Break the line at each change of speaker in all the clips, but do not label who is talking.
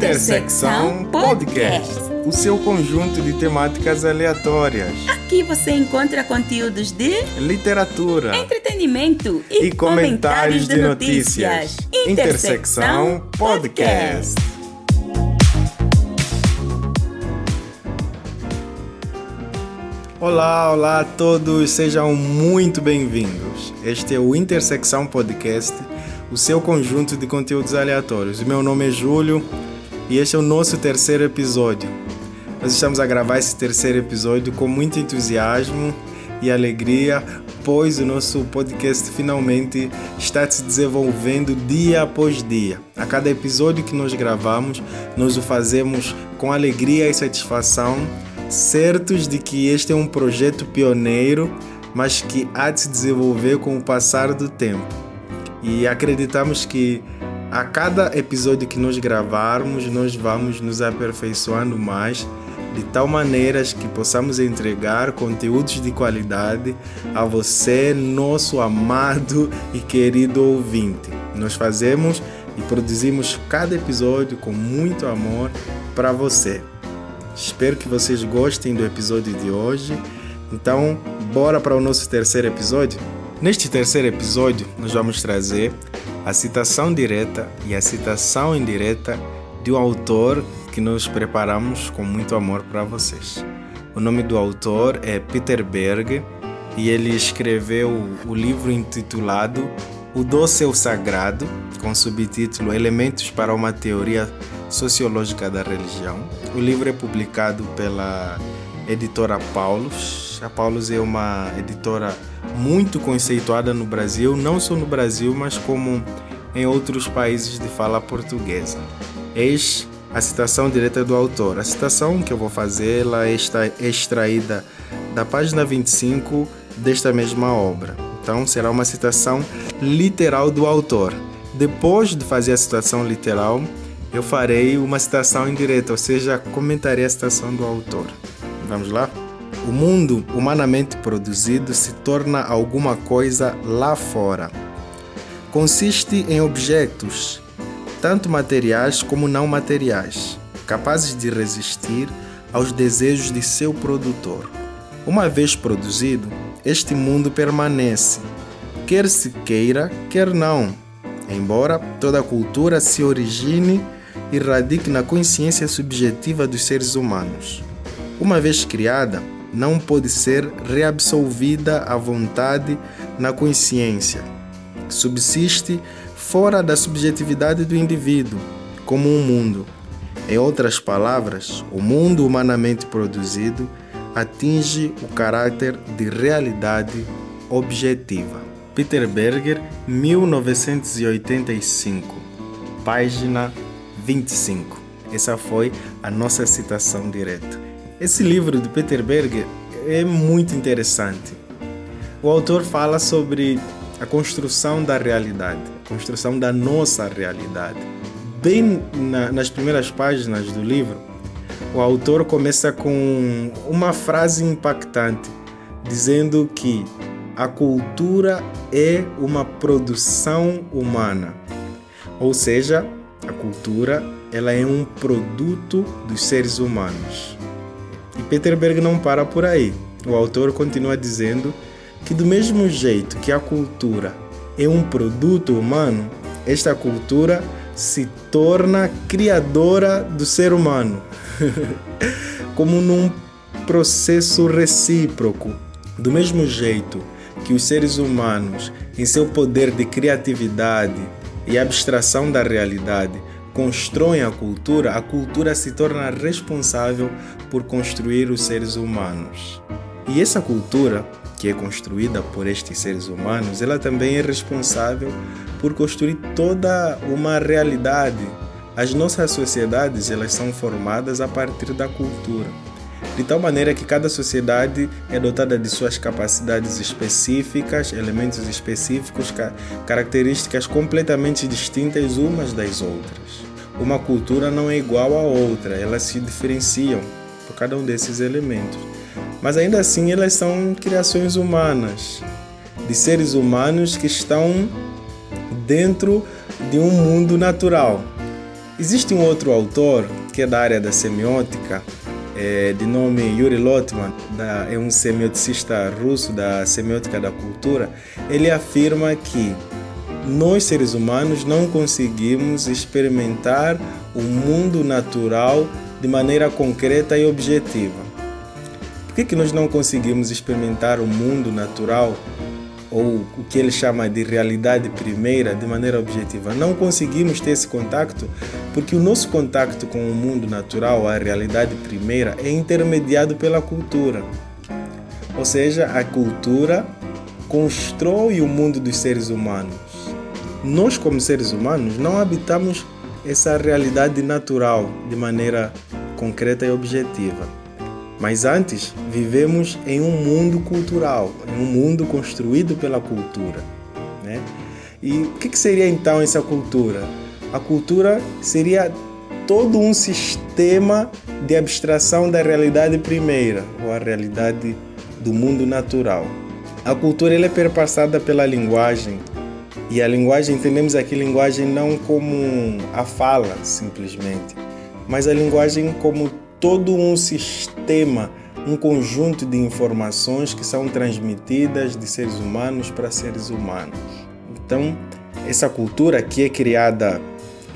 Intersecção Podcast, o seu conjunto de temáticas aleatórias.
Aqui você encontra conteúdos de
literatura,
entretenimento e, e comentários, comentários, de notícias.
notícias. Intersecção Podcast. Olá, olá a todos, sejam muito bem-vindos. Este é o Intersecção Podcast o seu conjunto de conteúdos aleatórios. Meu nome é Júlio e este é o nosso terceiro episódio. Nós estamos a gravar esse terceiro episódio com muito entusiasmo e alegria, pois o nosso podcast finalmente está se desenvolvendo dia após dia. A cada episódio que nós gravamos, nós o fazemos com alegria e satisfação, certos de que este é um projeto pioneiro, mas que há de se desenvolver com o passar do tempo e acreditamos que a cada episódio que nós gravarmos, nós vamos nos aperfeiçoando mais, de tal maneira que possamos entregar conteúdos de qualidade a você, nosso amado e querido ouvinte. Nós fazemos e produzimos cada episódio com muito amor para você. Espero que vocês gostem do episódio de hoje. Então, bora para o nosso terceiro episódio? Neste terceiro episódio, nós vamos trazer a citação direta e a citação indireta de um autor que nós preparamos com muito amor para vocês. O nome do autor é Peter Berg e ele escreveu o livro intitulado O Doce o Sagrado, com subtítulo Elementos para uma Teoria Sociológica da Religião. O livro é publicado pela editora Paulus. A Paulus é uma editora muito conceituada no Brasil, não só no Brasil, mas como em outros países de fala portuguesa. Eis a citação direta do autor. A citação que eu vou fazer ela está extraída da página 25 desta mesma obra. Então será uma citação literal do autor. Depois de fazer a citação literal, eu farei uma citação indireta, ou seja, comentarei a citação do autor. Vamos lá? O mundo humanamente produzido se torna alguma coisa lá fora. Consiste em objetos, tanto materiais como não materiais, capazes de resistir aos desejos de seu produtor. Uma vez produzido, este mundo permanece, quer se queira, quer não, embora toda cultura se origine e radique na consciência subjetiva dos seres humanos. Uma vez criada, não pode ser reabsolvida à vontade na consciência. Subsiste fora da subjetividade do indivíduo, como um mundo. Em outras palavras, o mundo humanamente produzido atinge o caráter de realidade objetiva. Peter Berger, 1985, página 25. Essa foi a nossa citação direta. Esse livro de Peter Berger é muito interessante. O autor fala sobre a construção da realidade, a construção da nossa realidade. Bem na, nas primeiras páginas do livro, o autor começa com uma frase impactante, dizendo que a cultura é uma produção humana. Ou seja, a cultura ela é um produto dos seres humanos. Peterberg não para por aí. O autor continua dizendo que, do mesmo jeito que a cultura é um produto humano, esta cultura se torna criadora do ser humano, como num processo recíproco. Do mesmo jeito que os seres humanos, em seu poder de criatividade e abstração da realidade, constroem a cultura, a cultura se torna responsável por construir os seres humanos. E essa cultura, que é construída por estes seres humanos, ela também é responsável por construir toda uma realidade. As nossas sociedades, elas são formadas a partir da cultura. De tal maneira que cada sociedade é dotada de suas capacidades específicas, elementos específicos, características completamente distintas umas das outras. Uma cultura não é igual a outra, elas se diferenciam por cada um desses elementos. Mas ainda assim, elas são criações humanas, de seres humanos que estão dentro de um mundo natural. Existe um outro autor que é da área da semiótica, é, de nome Yuri Lotman, da, é um semioticista russo da semiótica da cultura. Ele afirma que nós seres humanos não conseguimos experimentar o mundo natural de maneira concreta e objetiva. Por que, que nós não conseguimos experimentar o mundo natural ou o que ele chama de realidade primeira de maneira objetiva. Não conseguimos ter esse contato porque o nosso contato com o mundo natural, a realidade primeira, é intermediado pela cultura. Ou seja, a cultura constrói o mundo dos seres humanos. Nós, como seres humanos, não habitamos essa realidade natural de maneira concreta e objetiva. Mas antes, vivemos em um mundo cultural, em um mundo construído pela cultura. Né? E o que seria então essa cultura? A cultura seria todo um sistema de abstração da realidade primeira, ou a realidade do mundo natural. A cultura é perpassada pela linguagem, e a linguagem, entendemos aqui linguagem não como a fala simplesmente, mas a linguagem como todo um sistema, um conjunto de informações que são transmitidas de seres humanos para seres humanos. Então, essa cultura que é criada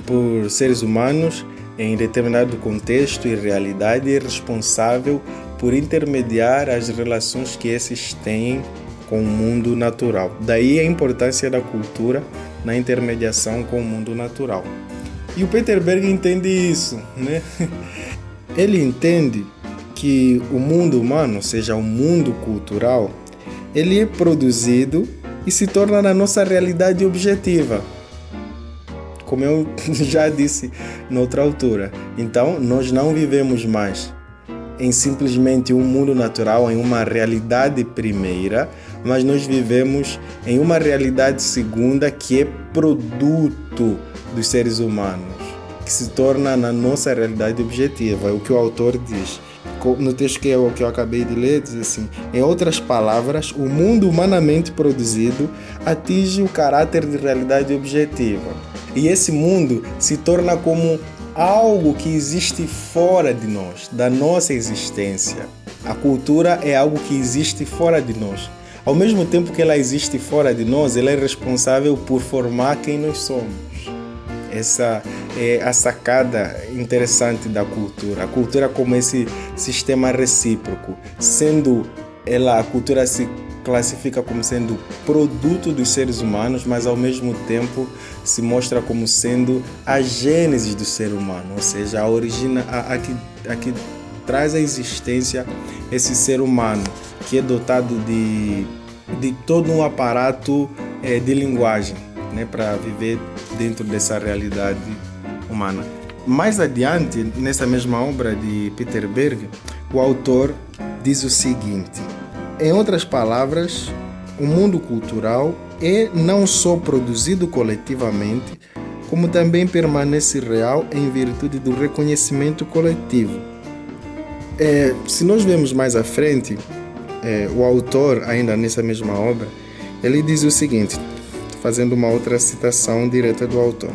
por seres humanos em determinado contexto e realidade é responsável por intermediar as relações que esses têm com o mundo natural. Daí a importância da cultura na intermediação com o mundo natural. E o Peter Berg entende isso, né? Ele entende que o mundo humano, seja o mundo cultural, ele é produzido e se torna na nossa realidade objetiva. Como eu já disse noutra altura. Então, nós não vivemos mais em simplesmente um mundo natural, em uma realidade primeira, mas nós vivemos em uma realidade segunda que é produto dos seres humanos que se torna na nossa realidade objetiva, é o que o autor diz. No texto que eu, que eu acabei de ler, diz assim: em outras palavras, o mundo humanamente produzido atinge o caráter de realidade objetiva. E esse mundo se torna como algo que existe fora de nós, da nossa existência. A cultura é algo que existe fora de nós. Ao mesmo tempo que ela existe fora de nós, ela é responsável por formar quem nós somos. Essa é a sacada interessante da cultura. A cultura como esse sistema recíproco, sendo ela a cultura se classifica como sendo produto dos seres humanos, mas ao mesmo tempo se mostra como sendo a gênese do ser humano, ou seja, a origina a, a, que, a que traz à existência esse ser humano que é dotado de, de todo um aparato é, de linguagem né, para viver dentro dessa realidade humana. Mais adiante, nessa mesma obra de Peter Berg, o autor diz o seguinte: em outras palavras, o mundo cultural é não só produzido coletivamente, como também permanece real em virtude do reconhecimento coletivo. É, se nós vemos mais à frente, é, o autor, ainda nessa mesma obra, ele diz o seguinte: fazendo uma outra citação direta do autor.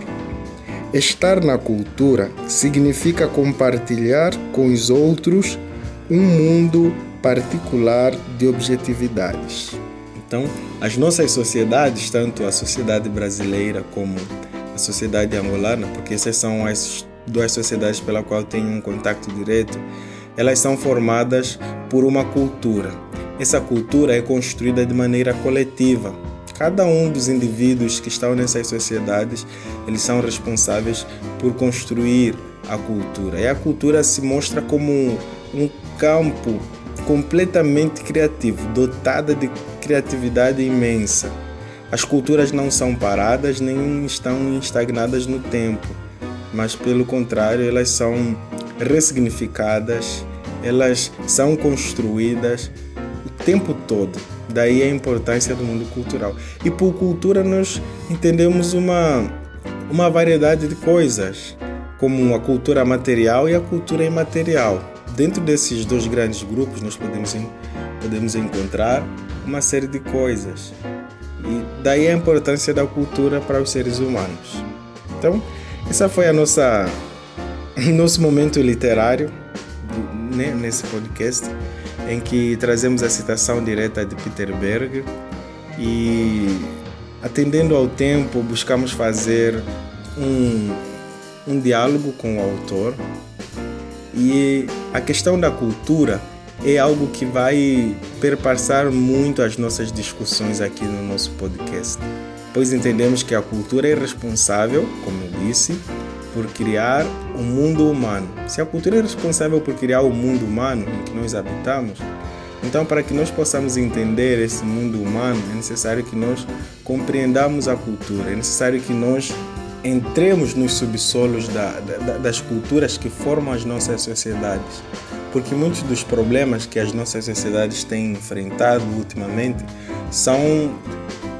Estar na cultura significa compartilhar com os outros um mundo particular de objetividades. Então, as nossas sociedades, tanto a sociedade brasileira como a sociedade angolana, porque essas são as duas sociedades pela qual tenho um contato direto, elas são formadas por uma cultura. Essa cultura é construída de maneira coletiva, Cada um dos indivíduos que estão nessas sociedades, eles são responsáveis por construir a cultura. E a cultura se mostra como um, um campo completamente criativo, dotada de criatividade imensa. As culturas não são paradas nem estão estagnadas no tempo, mas pelo contrário, elas são ressignificadas, elas são construídas tempo todo. Daí a importância do mundo cultural. E por cultura nós entendemos uma, uma variedade de coisas, como a cultura material e a cultura imaterial. Dentro desses dois grandes grupos nós podemos, podemos encontrar uma série de coisas. E daí a importância da cultura para os seres humanos. Então, Essa foi a nossa nosso momento literário né, nesse podcast, em que trazemos a citação direta de Peter Berg e, atendendo ao tempo, buscamos fazer um, um diálogo com o autor. E a questão da cultura é algo que vai perpassar muito as nossas discussões aqui no nosso podcast, pois entendemos que a cultura é responsável, como eu disse, por criar o mundo humano. Se a cultura é responsável por criar o mundo humano em que nós habitamos, então para que nós possamos entender esse mundo humano, é necessário que nós compreendamos a cultura, é necessário que nós entremos nos subsolos da, da, das culturas que formam as nossas sociedades. Porque muitos dos problemas que as nossas sociedades têm enfrentado ultimamente são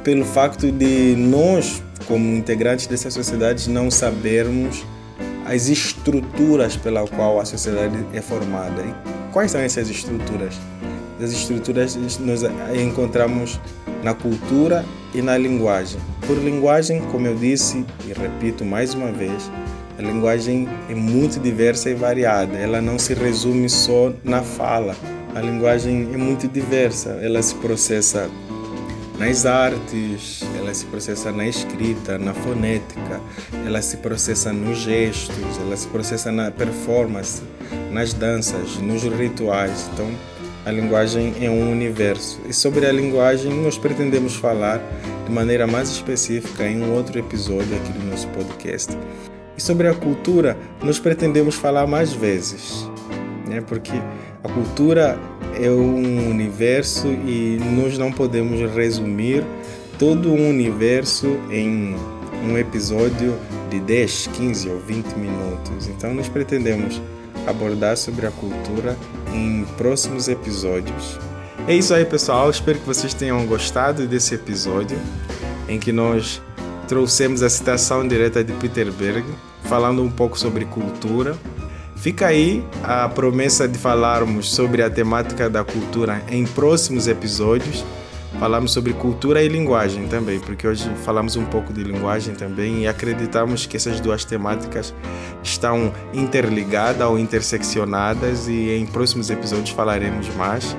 pelo facto de nós como integrantes dessas sociedades, não sabermos as estruturas pela qual a sociedade é formada. E quais são essas estruturas? As estruturas nós encontramos na cultura e na linguagem. Por linguagem, como eu disse e repito mais uma vez, a linguagem é muito diversa e variada. Ela não se resume só na fala. A linguagem é muito diversa. Ela se processa nas artes, ela se processa na escrita, na fonética, ela se processa nos gestos, ela se processa na performance, nas danças, nos rituais. Então, a linguagem é um universo. E sobre a linguagem, nós pretendemos falar de maneira mais específica em um outro episódio aqui do nosso podcast. E sobre a cultura, nós pretendemos falar mais vezes, né? porque a cultura é um universo e nós não podemos resumir todo um universo em um episódio de 10, 15 ou 20 minutos. Então, nós pretendemos abordar sobre a cultura em próximos episódios. É isso aí, pessoal. Espero que vocês tenham gostado desse episódio em que nós trouxemos a citação direta de Peter Berg, falando um pouco sobre cultura Fica aí a promessa de falarmos sobre a temática da cultura em próximos episódios. Falamos sobre cultura e linguagem também, porque hoje falamos um pouco de linguagem também e acreditamos que essas duas temáticas estão interligadas ou interseccionadas e em próximos episódios falaremos mais.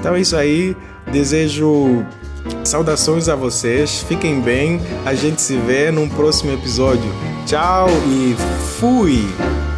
Então é isso aí. Desejo saudações a vocês. Fiquem bem. A gente se vê num próximo episódio. Tchau e fui!